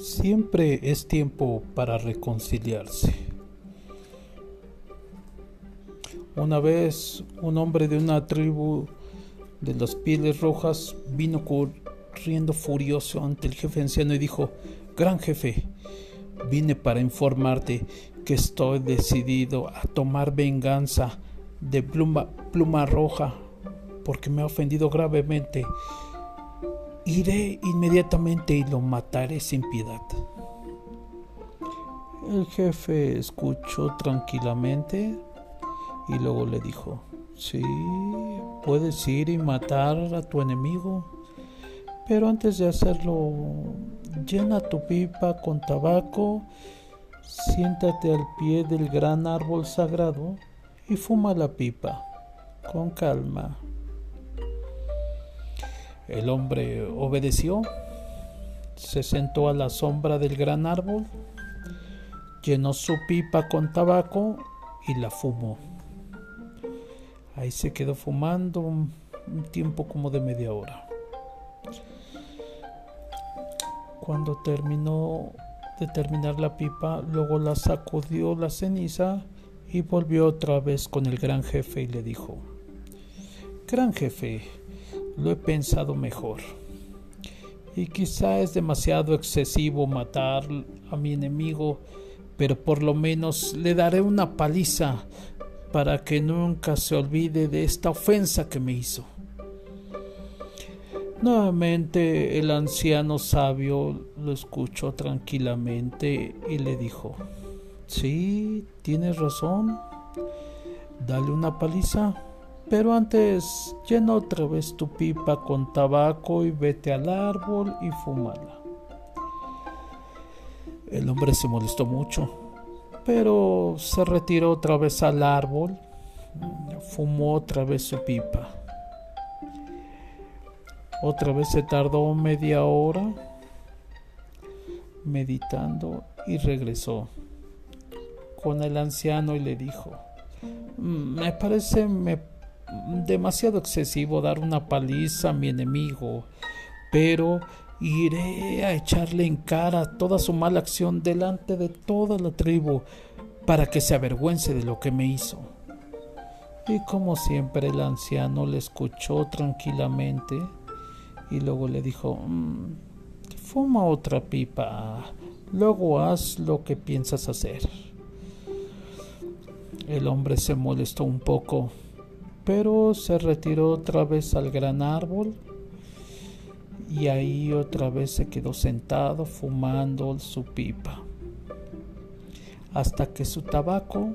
Siempre es tiempo para reconciliarse. Una vez un hombre de una tribu de las pieles rojas vino corriendo furioso ante el jefe anciano y dijo, Gran jefe, vine para informarte que estoy decidido a tomar venganza de pluma, pluma roja porque me ha ofendido gravemente Iré inmediatamente y lo mataré sin piedad. El jefe escuchó tranquilamente y luego le dijo, sí, puedes ir y matar a tu enemigo, pero antes de hacerlo, llena tu pipa con tabaco, siéntate al pie del gran árbol sagrado y fuma la pipa con calma. El hombre obedeció, se sentó a la sombra del gran árbol, llenó su pipa con tabaco y la fumó. Ahí se quedó fumando un, tiempo como de media hora. Cuando terminó de terminar la pipa, luego la sacudió la ceniza y volvió otra vez con el gran jefe y le dijo, Gran jefe, lo he pensado mejor. Y quizá es demasiado excesivo matar a mi enemigo, pero por lo menos le daré una paliza para que nunca se olvide de esta ofensa que me hizo. Nuevamente el anciano sabio lo escuchó tranquilamente y le dijo, sí, tienes razón, dale una paliza. Pero antes, llena otra vez tu pipa con tabaco y vete al árbol y fúmala. El hombre se molestó mucho, pero se retiró otra vez al árbol, fumó otra vez su pipa. Otra vez se tardó media hora meditando y regresó con el anciano y le dijo, mm, me parece, me demasiado excesivo dar una paliza a mi enemigo, pero iré a echarle en cara toda su mala acción delante de toda la tribu para que se avergüence de lo que me hizo. Y como siempre el anciano le escuchó tranquilamente y luego le dijo, mm, fuma otra pipa, luego haz lo que piensas hacer. El hombre se molestó un poco pero se retiró otra vez al gran árbol y ahí otra vez se quedó sentado fumando su pipa hasta que su tabaco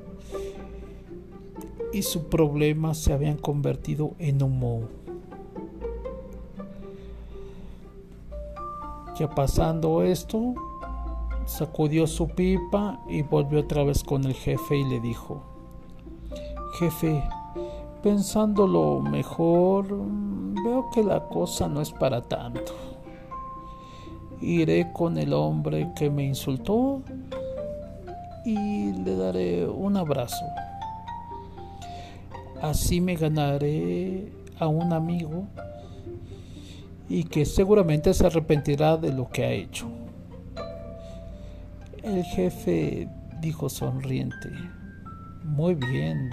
y su problema se habían convertido en humo. Ya pasando esto, sacudió su pipa y volvió otra vez con el jefe y le dijo, Jefe, pensándolo mejor, veo que la cosa no es para tanto. Iré con el hombre que me insultó y le daré un abrazo. Así me ganaré a un amigo y que seguramente se arrepentirá de lo que ha hecho. El jefe dijo sonriente, muy bien,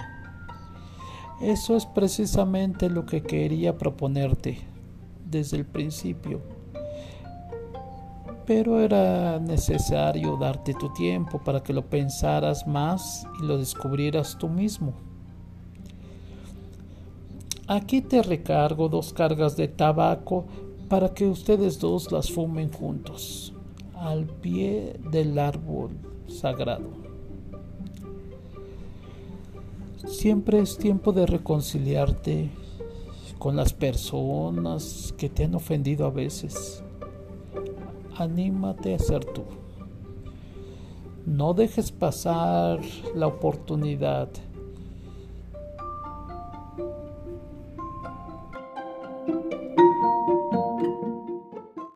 eso es precisamente lo que quería proponerte desde el principio. Pero era necesario darte tu tiempo para que lo pensaras más y lo descubrieras tú mismo. Aquí te recargo dos cargas de tabaco para que ustedes dos las fumen juntos, al pie del árbol sagrado. Siempre es tiempo de reconciliarte con las personas que te han ofendido a veces. Anímate a ser tú. No dejes pasar la oportunidad